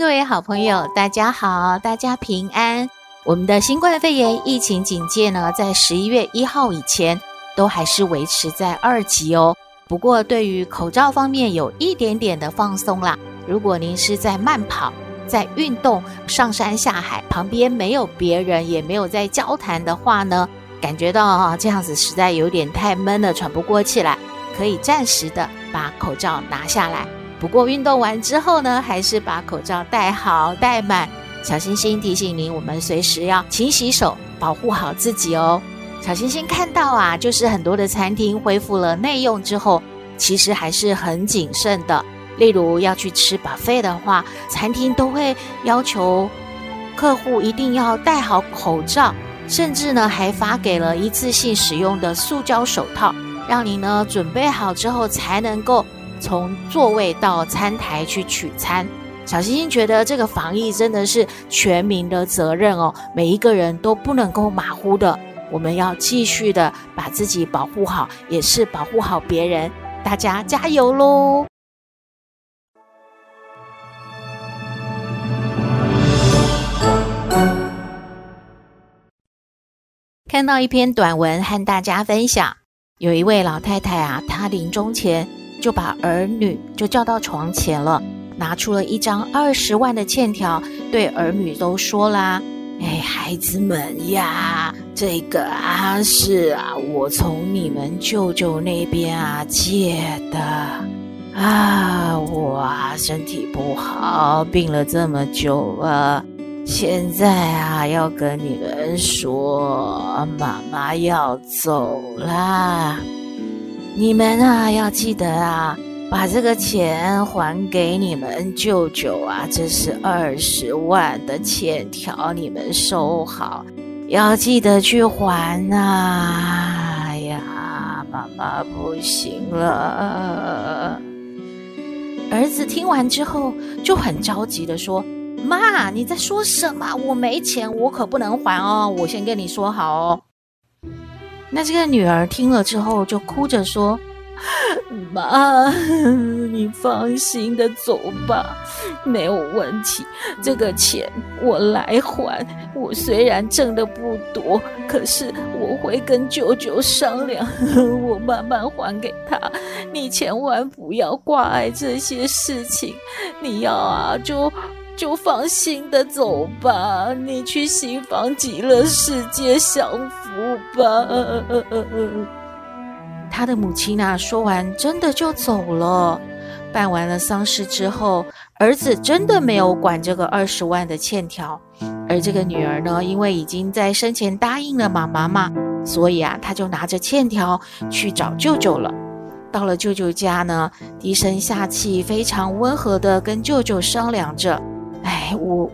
各位好朋友，大家好，大家平安。我们的新冠肺炎疫情警戒呢，在十一月一号以前都还是维持在二级哦。不过，对于口罩方面有一点点的放松啦。如果您是在慢跑、在运动、上山下海，旁边没有别人，也没有在交谈的话呢，感觉到啊，这样子实在有点太闷了，喘不过气来，可以暂时的把口罩拿下来。不过运动完之后呢，还是把口罩戴好戴满。小星星提醒您，我们随时要勤洗手，保护好自己哦。小星星看到啊，就是很多的餐厅恢复了内用之后，其实还是很谨慎的。例如要去吃 buffet 的话，餐厅都会要求客户一定要戴好口罩，甚至呢还发给了一次性使用的塑胶手套，让你呢准备好之后才能够。从座位到餐台去取餐，小星星觉得这个防疫真的是全民的责任哦，每一个人都不能够马虎的，我们要继续的把自己保护好，也是保护好别人，大家加油喽！看到一篇短文和大家分享，有一位老太太啊，她临终前。就把儿女就叫到床前了，拿出了一张二十万的欠条，对儿女都说啦：“哎，孩子们呀，这个啊是啊，我从你们舅舅那边啊借的啊，我啊身体不好，病了这么久了，现在啊要跟你们说，妈妈要走啦。”你们啊，要记得啊，把这个钱还给你们舅舅啊，这是二十万的欠条，你们收好，要记得去还呐！哎呀，妈妈不行了。儿子听完之后就很着急地说：“妈，你在说什么？我没钱，我可不能还哦，我先跟你说好哦。”那这个女儿听了之后，就哭着说：“妈，你放心的走吧，没有问题。这个钱我来还。我虽然挣的不多，可是我会跟舅舅商量，我慢慢还给他。你千万不要挂碍这些事情，你要啊就。”就放心的走吧，你去西方极乐世界享福吧。他的母亲啊，说完真的就走了。办完了丧事之后，儿子真的没有管这个二十万的欠条，而这个女儿呢，因为已经在生前答应了妈妈嘛，所以啊，她就拿着欠条去找舅舅了。到了舅舅家呢，低声下气，非常温和的跟舅舅商量着。哎，我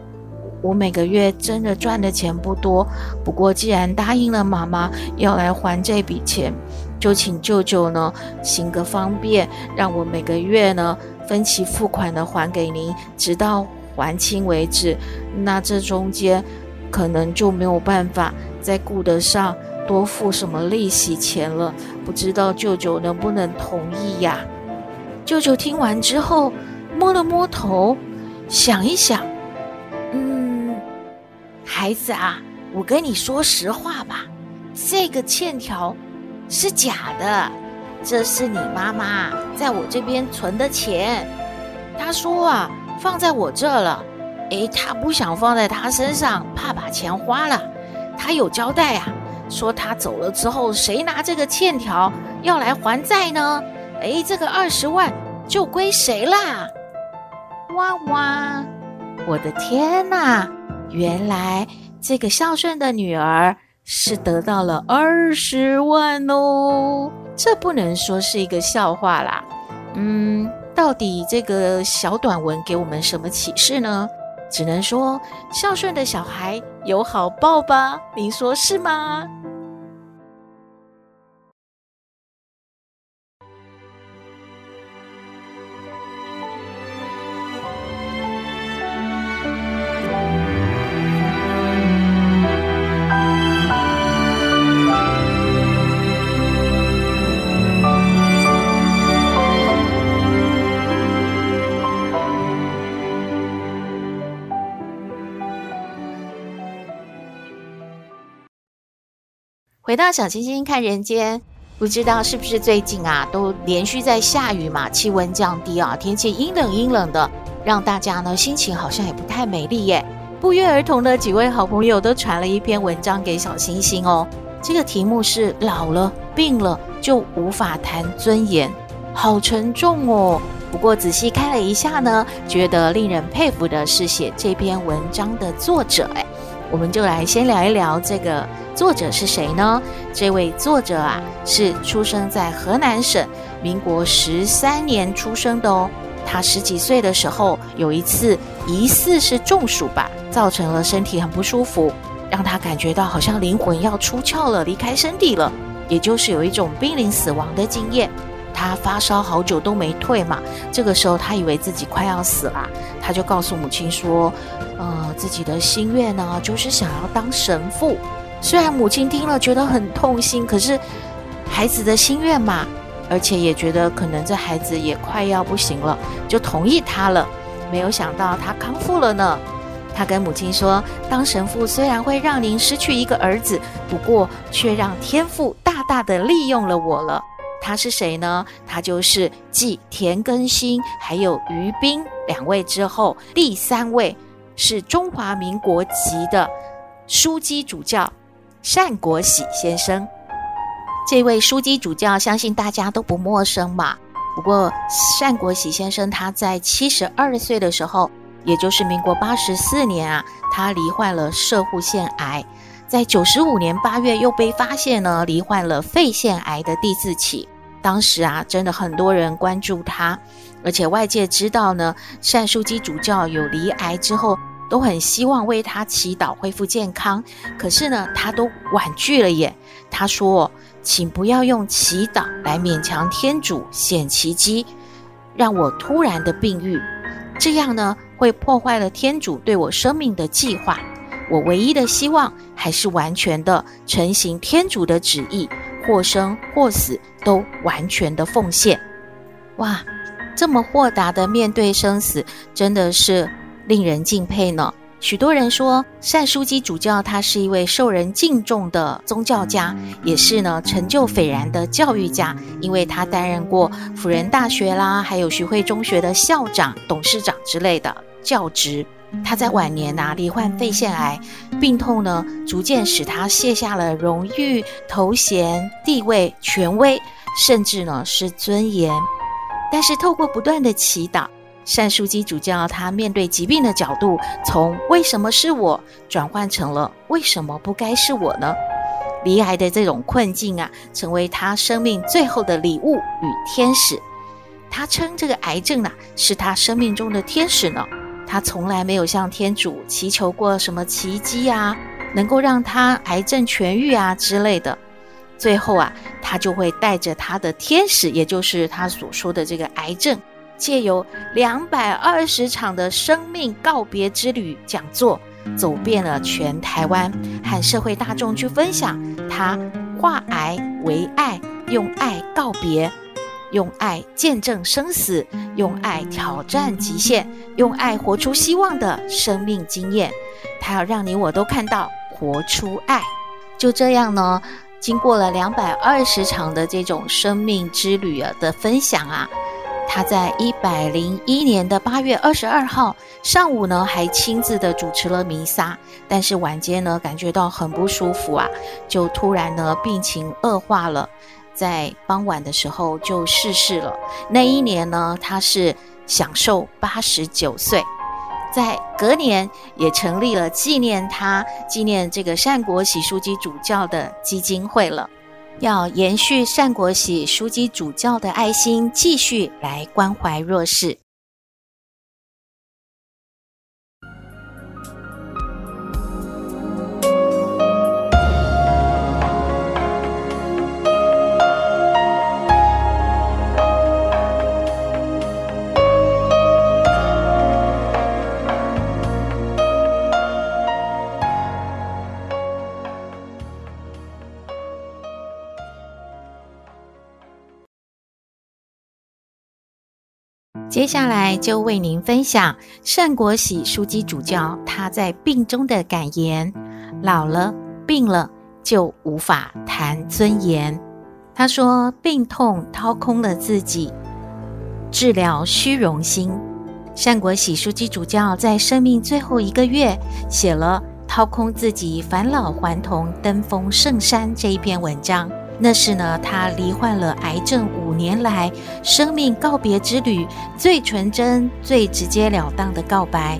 我每个月真的赚的钱不多，不过既然答应了妈妈要来还这笔钱，就请舅舅呢行个方便，让我每个月呢分期付款的还给您，直到还清为止。那这中间可能就没有办法再顾得上多付什么利息钱了，不知道舅舅能不能同意呀？舅舅听完之后摸了摸头。想一想，嗯，孩子啊，我跟你说实话吧，这个欠条是假的，这是你妈妈在我这边存的钱。她说啊，放在我这了，诶，她不想放在她身上，怕把钱花了。她有交代啊，说她走了之后，谁拿这个欠条要来还债呢？诶，这个二十万就归谁啦？哇哇！我的天哪！原来这个孝顺的女儿是得到了二十万哦！这不能说是一个笑话啦。嗯，到底这个小短文给我们什么启示呢？只能说孝顺的小孩有好报吧？您说是吗？回到小星星看人间，不知道是不是最近啊，都连续在下雨嘛，气温降低啊，天气阴冷阴冷的，让大家呢心情好像也不太美丽耶。不约而同的几位好朋友都传了一篇文章给小星星哦，这个题目是老了病了就无法谈尊严，好沉重哦。不过仔细看了一下呢，觉得令人佩服的是写这篇文章的作者哎。我们就来先聊一聊这个作者是谁呢？这位作者啊，是出生在河南省，民国十三年出生的哦。他十几岁的时候，有一次疑似是中暑吧，造成了身体很不舒服，让他感觉到好像灵魂要出窍了，离开身体了，也就是有一种濒临死亡的经验。他发烧好久都没退嘛，这个时候他以为自己快要死了，他就告诉母亲说，呃，自己的心愿呢，就是想要当神父。虽然母亲听了觉得很痛心，可是孩子的心愿嘛，而且也觉得可能这孩子也快要不行了，就同意他了。没有想到他康复了呢。他跟母亲说，当神父虽然会让您失去一个儿子，不过却让天父大大的利用了我了。他是谁呢？他就是继田更新还有于斌两位之后，第三位是中华民国籍的枢机主教单国喜先生。这位枢机主教相信大家都不陌生嘛。不过单国喜先生他在七十二岁的时候，也就是民国八十四年啊，他罹患了摄护腺癌，在九十五年八月又被发现呢，罹患了肺腺癌的第四期。当时啊，真的很多人关注他，而且外界知道呢，善枢基主教有罹癌之后，都很希望为他祈祷恢复健康。可是呢，他都婉拒了耶。他说：“请不要用祈祷来勉强天主显奇迹，让我突然的病愈，这样呢，会破坏了天主对我生命的计划。我唯一的希望还是完全的成行天主的旨意。”或生或死，都完全的奉献。哇，这么豁达的面对生死，真的是令人敬佩呢。许多人说，单枢机主教他是一位受人敬重的宗教家，也是呢成就斐然的教育家，因为他担任过辅仁大学啦，还有徐汇中学的校长、董事长之类的教职。他在晚年呐，罹患肺腺癌，病痛呢逐渐使他卸下了荣誉、头衔、地位、权威，甚至呢是尊严。但是透过不断的祈祷，善枢机主教他面对疾病的角度，从“为什么是我”转换成了“为什么不该是我呢？”罹癌的这种困境啊，成为他生命最后的礼物与天使。他称这个癌症呐，是他生命中的天使呢。他从来没有向天主祈求过什么奇迹啊，能够让他癌症痊愈啊之类的。最后啊，他就会带着他的天使，也就是他所说的这个癌症，借由两百二十场的生命告别之旅讲座，走遍了全台湾，和社会大众去分享他化癌为爱，用爱告别。用爱见证生死，用爱挑战极限，用爱活出希望的生命经验。他要让你我都看到，活出爱。就这样呢，经过了两百二十场的这种生命之旅啊的分享啊，他在一百零一年的八月二十二号上午呢，还亲自的主持了弥撒。但是晚间呢，感觉到很不舒服啊，就突然呢病情恶化了。在傍晚的时候就逝世了。那一年呢，他是享受八十九岁。在隔年也成立了纪念他、纪念这个善国玺枢机主教的基金会了，要延续善国玺枢机主教的爱心，继续来关怀弱势。接下来就为您分享单国喜枢机主教他在病中的感言：老了，病了，就无法谈尊严。他说，病痛掏空了自己，治疗虚荣心。单国喜枢机主教在生命最后一个月写了《掏空自己，返老还童，登峰圣山》这一篇文章。那是呢，他罹患了癌症五年来生命告别之旅最纯真、最直截了当的告白。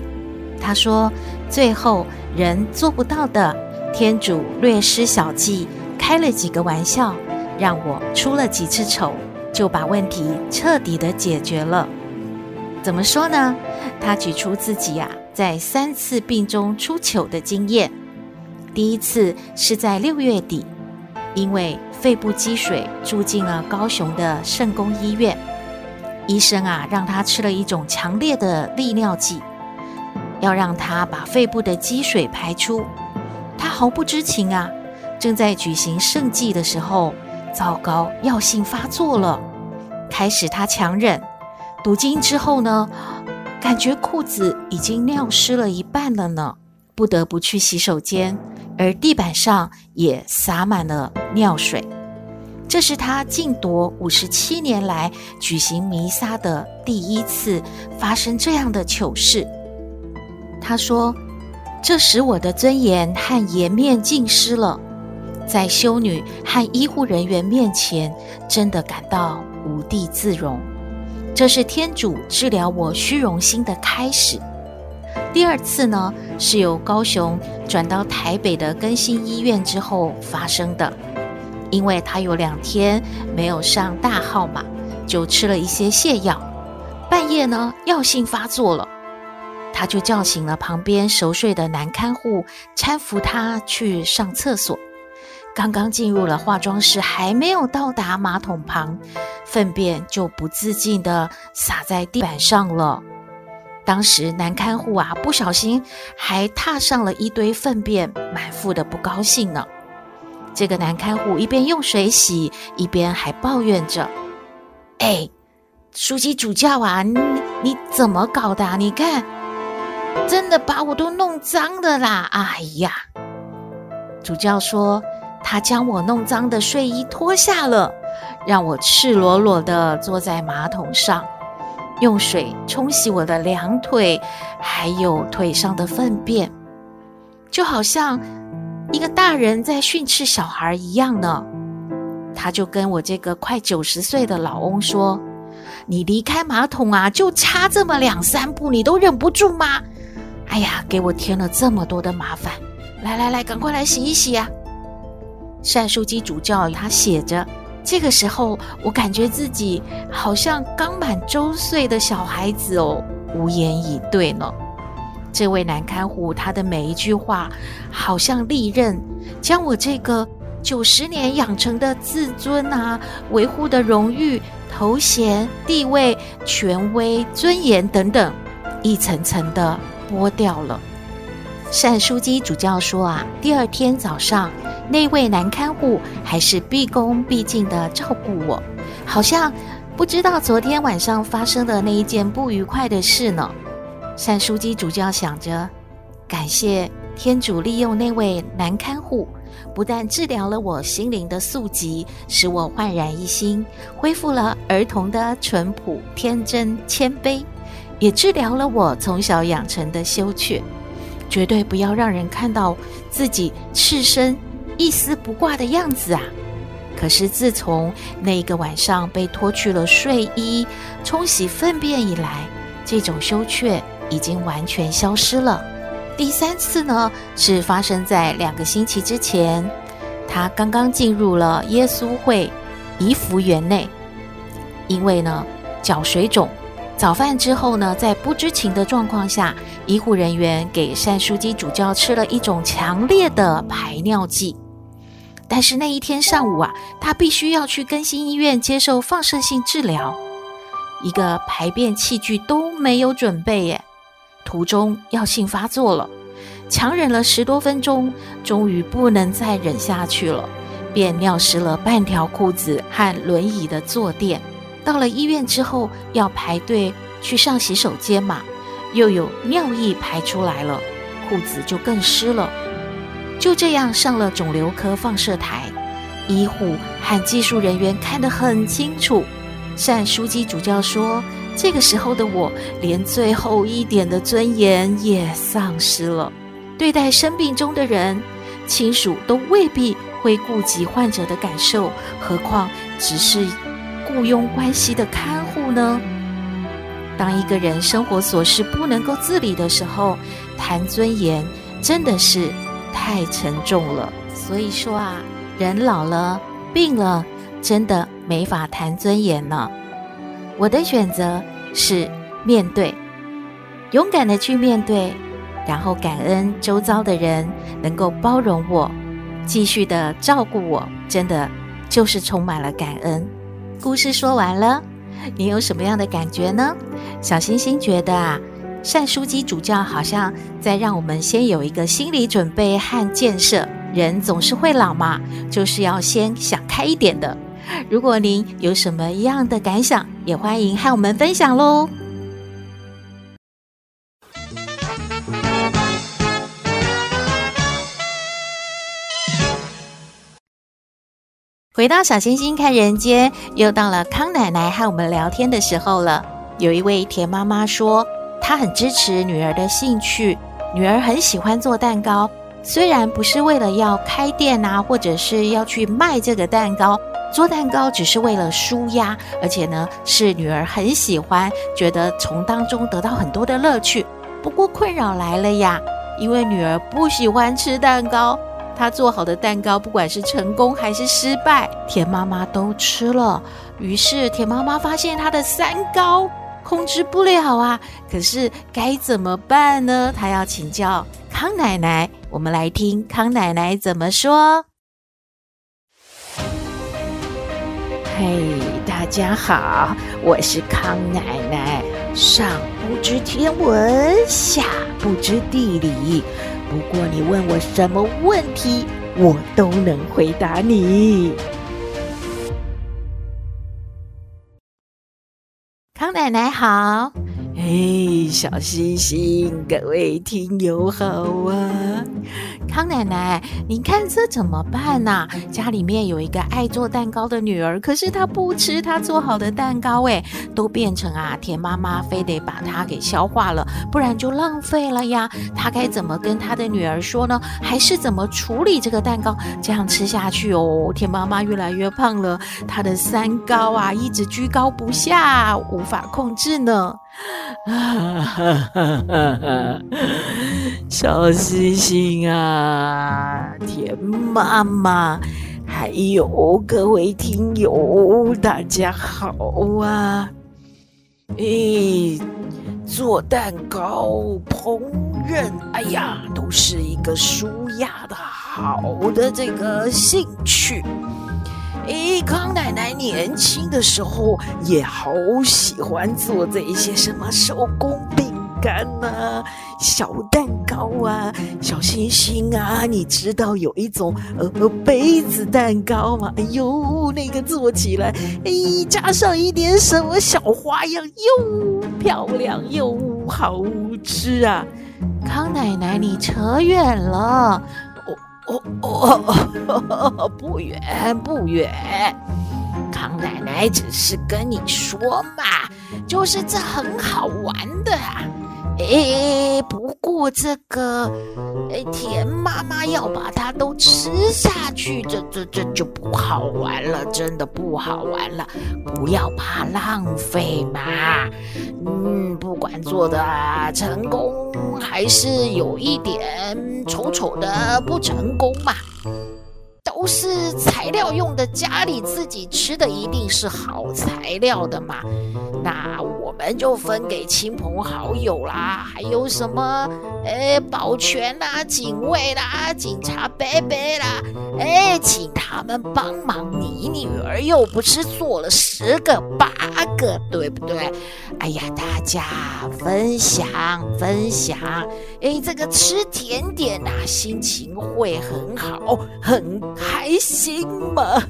他说：“最后人做不到的，天主略施小计，开了几个玩笑，让我出了几次丑，就把问题彻底的解决了。”怎么说呢？他举出自己呀、在三次病中出糗的经验。第一次是在六月底，因为肺部积水，住进了高雄的圣公医院。医生啊，让他吃了一种强烈的利尿剂，要让他把肺部的积水排出。他毫不知情啊，正在举行圣祭的时候，糟糕，药性发作了。开始他强忍。读经之后呢，感觉裤子已经尿湿了一半了呢，不得不去洗手间，而地板上也洒满了尿水。这是他静铎五十七年来举行弥撒的第一次发生这样的糗事。他说：“这使我的尊严和颜面尽失了，在修女和医护人员面前，真的感到无地自容。”这是天主治疗我虚荣心的开始。第二次呢，是由高雄转到台北的更新医院之后发生的。因为他有两天没有上大号嘛，就吃了一些泻药。半夜呢，药性发作了，他就叫醒了旁边熟睡的男看护，搀扶他去上厕所。刚刚进入了化妆室，还没有到达马桶旁，粪便就不自禁地洒在地板上了。当时男看护啊，不小心还踏上了一堆粪便，满腹的不高兴呢。这个男看护一边用水洗，一边还抱怨着：“哎，书记主教啊，你你怎么搞的啊？你看，真的把我都弄脏了啦！哎呀！”主教说。他将我弄脏的睡衣脱下了，让我赤裸裸地坐在马桶上，用水冲洗我的两腿，还有腿上的粪便，就好像一个大人在训斥小孩一样呢。他就跟我这个快九十岁的老翁说：“你离开马桶啊，就差这么两三步，你都忍不住吗？哎呀，给我添了这么多的麻烦！来来来，赶快来洗一洗呀！”单枢机主教他写着：“这个时候，我感觉自己好像刚满周岁的小孩子哦，无言以对呢。”这位男看护他的每一句话，好像利刃，将我这个九十年养成的自尊啊、维护的荣誉、头衔、地位、权威、尊严等等，一层层的剥掉了。单书记主教说：“啊，第二天早上。”那位男看护还是毕恭毕敬地照顾我，好像不知道昨天晚上发生的那一件不愉快的事呢。善书记主教想着，感谢天主利用那位男看护，不但治疗了我心灵的宿疾，使我焕然一新，恢复了儿童的淳朴、天真、谦卑，也治疗了我从小养成的羞怯，绝对不要让人看到自己赤身。一丝不挂的样子啊！可是自从那个晚上被脱去了睡衣、冲洗粪便以来，这种羞怯已经完全消失了。第三次呢，是发生在两个星期之前，他刚刚进入了耶稣会颐福园内，因为呢脚水肿，早饭之后呢，在不知情的状况下，医护人员给单枢机主教吃了一种强烈的排尿剂。但是那一天上午啊，他必须要去更新医院接受放射性治疗，一个排便器具都没有准备耶。途中药性发作了，强忍了十多分钟，终于不能再忍下去了，便尿湿了半条裤子和轮椅的坐垫。到了医院之后，要排队去上洗手间嘛，又有尿意排出来了，裤子就更湿了。就这样上了肿瘤科放射台，医护和技术人员看得很清楚。单书记主教说：“这个时候的我，连最后一点的尊严也丧失了。对待生病中的人，亲属都未必会顾及患者的感受，何况只是雇佣关系的看护呢？当一个人生活琐事不能够自理的时候，谈尊严真的是……”太沉重了，所以说啊，人老了、病了，真的没法谈尊严了。我的选择是面对，勇敢的去面对，然后感恩周遭的人能够包容我，继续的照顾我，真的就是充满了感恩。故事说完了，你有什么样的感觉呢？小星星觉得啊。善书记主教好像在让我们先有一个心理准备和建设。人总是会老嘛，就是要先想开一点的。如果您有什么样的感想，也欢迎和我们分享喽。回到小星星看人间，又到了康奶奶和我们聊天的时候了。有一位田妈妈说。她很支持女儿的兴趣，女儿很喜欢做蛋糕，虽然不是为了要开店啊，或者是要去卖这个蛋糕，做蛋糕只是为了舒压，而且呢是女儿很喜欢，觉得从当中得到很多的乐趣。不过困扰来了呀，因为女儿不喜欢吃蛋糕，她做好的蛋糕不管是成功还是失败，田妈妈都吃了。于是田妈妈发现她的三高。控制不了啊！可是该怎么办呢？他要请教康奶奶。我们来听康奶奶怎么说。嘿，大家好，我是康奶奶。上不知天文，下不知地理。不过你问我什么问题，我都能回答你。奶奶好。嘿，小星星，各位听友好啊！康奶奶，你看这怎么办呐、家里面有一个爱做蛋糕的女儿，可是她不吃她做好的蛋糕，诶，都变成啊，田妈妈非得把它给消化了，不然就浪费了呀。她该怎么跟她的女儿说呢？还是怎么处理这个蛋糕？这样吃下去哦，田妈妈越来越胖了，她的三高啊，一直居高不下，无法控制呢。啊哈哈哈哈！小星星啊，田妈妈，还有各位听友，大家好啊！诶，做蛋糕、烹饪，哎呀，都是一个舒压的好的这个兴趣。诶，康奶奶年轻的时候也好喜欢做这一些什么手工饼干呐、小蛋糕啊、小星星啊。你知道有一种呃杯子蛋糕吗？哎呦，那个做起来，哎，加上一点什么小花样，又漂亮又好吃啊！康奶奶，你扯远了。哦哦哦，不远不远，康奶奶只是跟你说嘛，就是这很好玩的啊。哎，不过这个，哎，田妈妈要把它都吃下去，这这这就不好玩了，真的不好玩了。不要怕浪费嘛，嗯，不管做的成功还是有一点丑丑的不成功嘛。都是材料用的，家里自己吃的一定是好材料的嘛。那我们就分给亲朋好友啦，还有什么，哎，保全啦、警卫啦、警察伯伯啦，哎，请他们帮忙。你女儿又不是做了十个八个，对不对？哎呀，大家分享分享，哎，这个吃甜点呐、啊，心情会很好，很好。还行吗？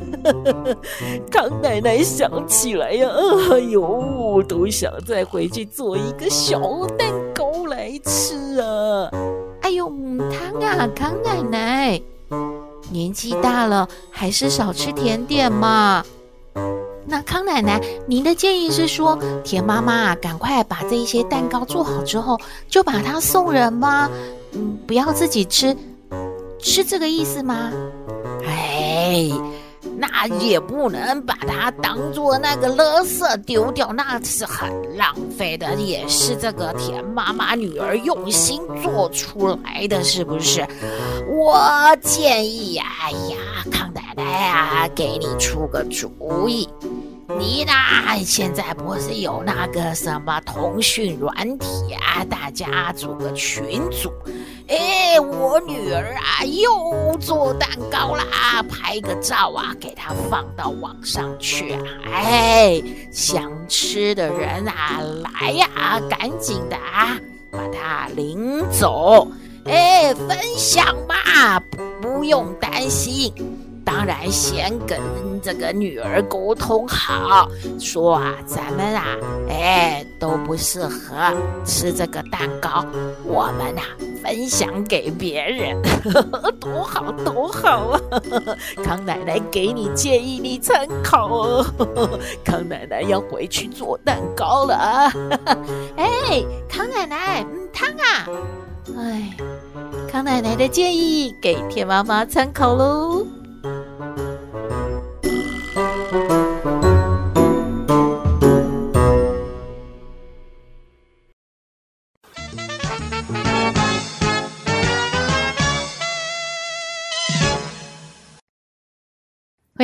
康奶奶想起来呀，哎呦，都想再回去做一个小蛋糕来吃啊！哎呦，母汤啊，康奶奶，年纪大了，还是少吃甜点嘛。那康奶奶，您的建议是说，田妈妈，赶快把这一些蛋糕做好之后，就把它送人吗？嗯，不要自己吃，是这个意思吗？哎，那也不能把它当做那个垃圾丢掉，那是很浪费的，也是这个田妈妈女儿用心做出来的，是不是？我建议呀，哎呀，康奶奶啊，给你出个主意。你呢？现在不是有那个什么通讯软体啊？大家组个群组。哎，我女儿啊，又做蛋糕啦，拍个照啊，给她放到网上去啊。哎，想吃的人啊，来呀，赶紧的啊，把她领走。哎，分享嘛，不用担心。当然，先跟这个女儿沟通好，说啊，咱们啊，哎，都不适合吃这个蛋糕，我们呐、啊，分享给别人，多好多好啊！康奶奶给你建议，你参考哦。康奶奶要回去做蛋糕了啊！哎，康奶奶，嗯，汤啊！哎，康奶奶的建议给田妈妈参考喽。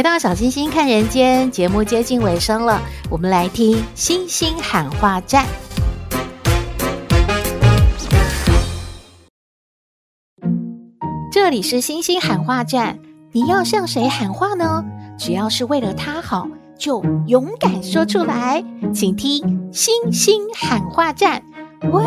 回到小星星看人间节目接近尾声了，我们来听星星喊话站。这里是星星喊话站，你要向谁喊话呢？只要是为了他好，就勇敢说出来。请听星星喊话站。喂，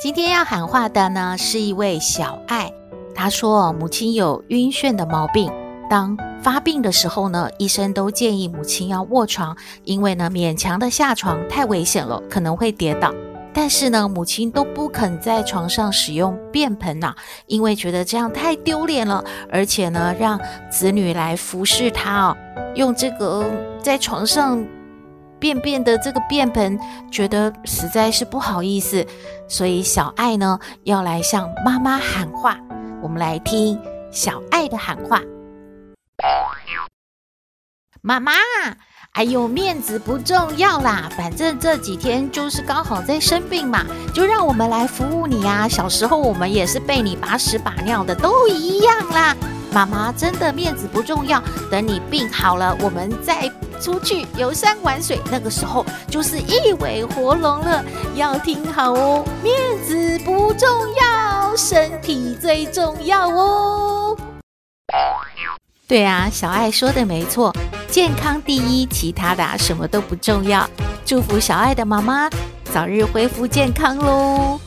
今天要喊话的呢，是一位小爱。他说：“母亲有晕眩的毛病，当发病的时候呢，医生都建议母亲要卧床，因为呢，勉强的下床太危险了，可能会跌倒。但是呢，母亲都不肯在床上使用便盆呐，因为觉得这样太丢脸了，而且呢，让子女来服侍她哦，用这个在床上便便的这个便盆，觉得实在是不好意思，所以小爱呢，要来向妈妈喊话。”我们来听小爱的喊话：“妈妈，哎呦，面子不重要啦，反正这几天就是刚好在生病嘛，就让我们来服务你呀。小时候我们也是被你把屎把尿的，都一样啦。妈妈真的面子不重要，等你病好了，我们再出去游山玩水，那个时候就是一尾活龙了。要听好哦，面子不重要。”身体最重要哦。对啊，小爱说的没错，健康第一，其他的什么都不重要。祝福小爱的妈妈早日恢复健康喽！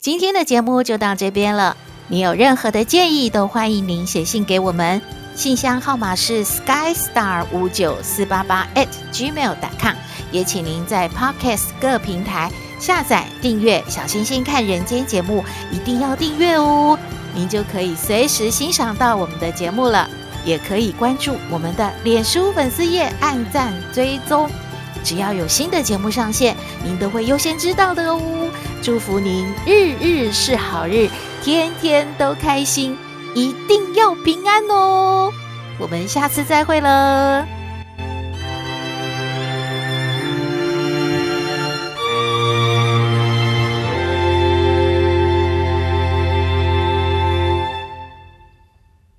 今天的节目就到这边了。你有任何的建议，都欢迎您写信给我们。信箱号码是 skystar 五九四八八 at gmail.com，也请您在 Podcast 各平台下载订阅《小星星看人间》节目，一定要订阅哦，您就可以随时欣赏到我们的节目了。也可以关注我们的脸书粉丝页，按赞追踪，只要有新的节目上线，您都会优先知道的哦。祝福您日日是好日，天天都开心。一定要平安哦！我们下次再会了。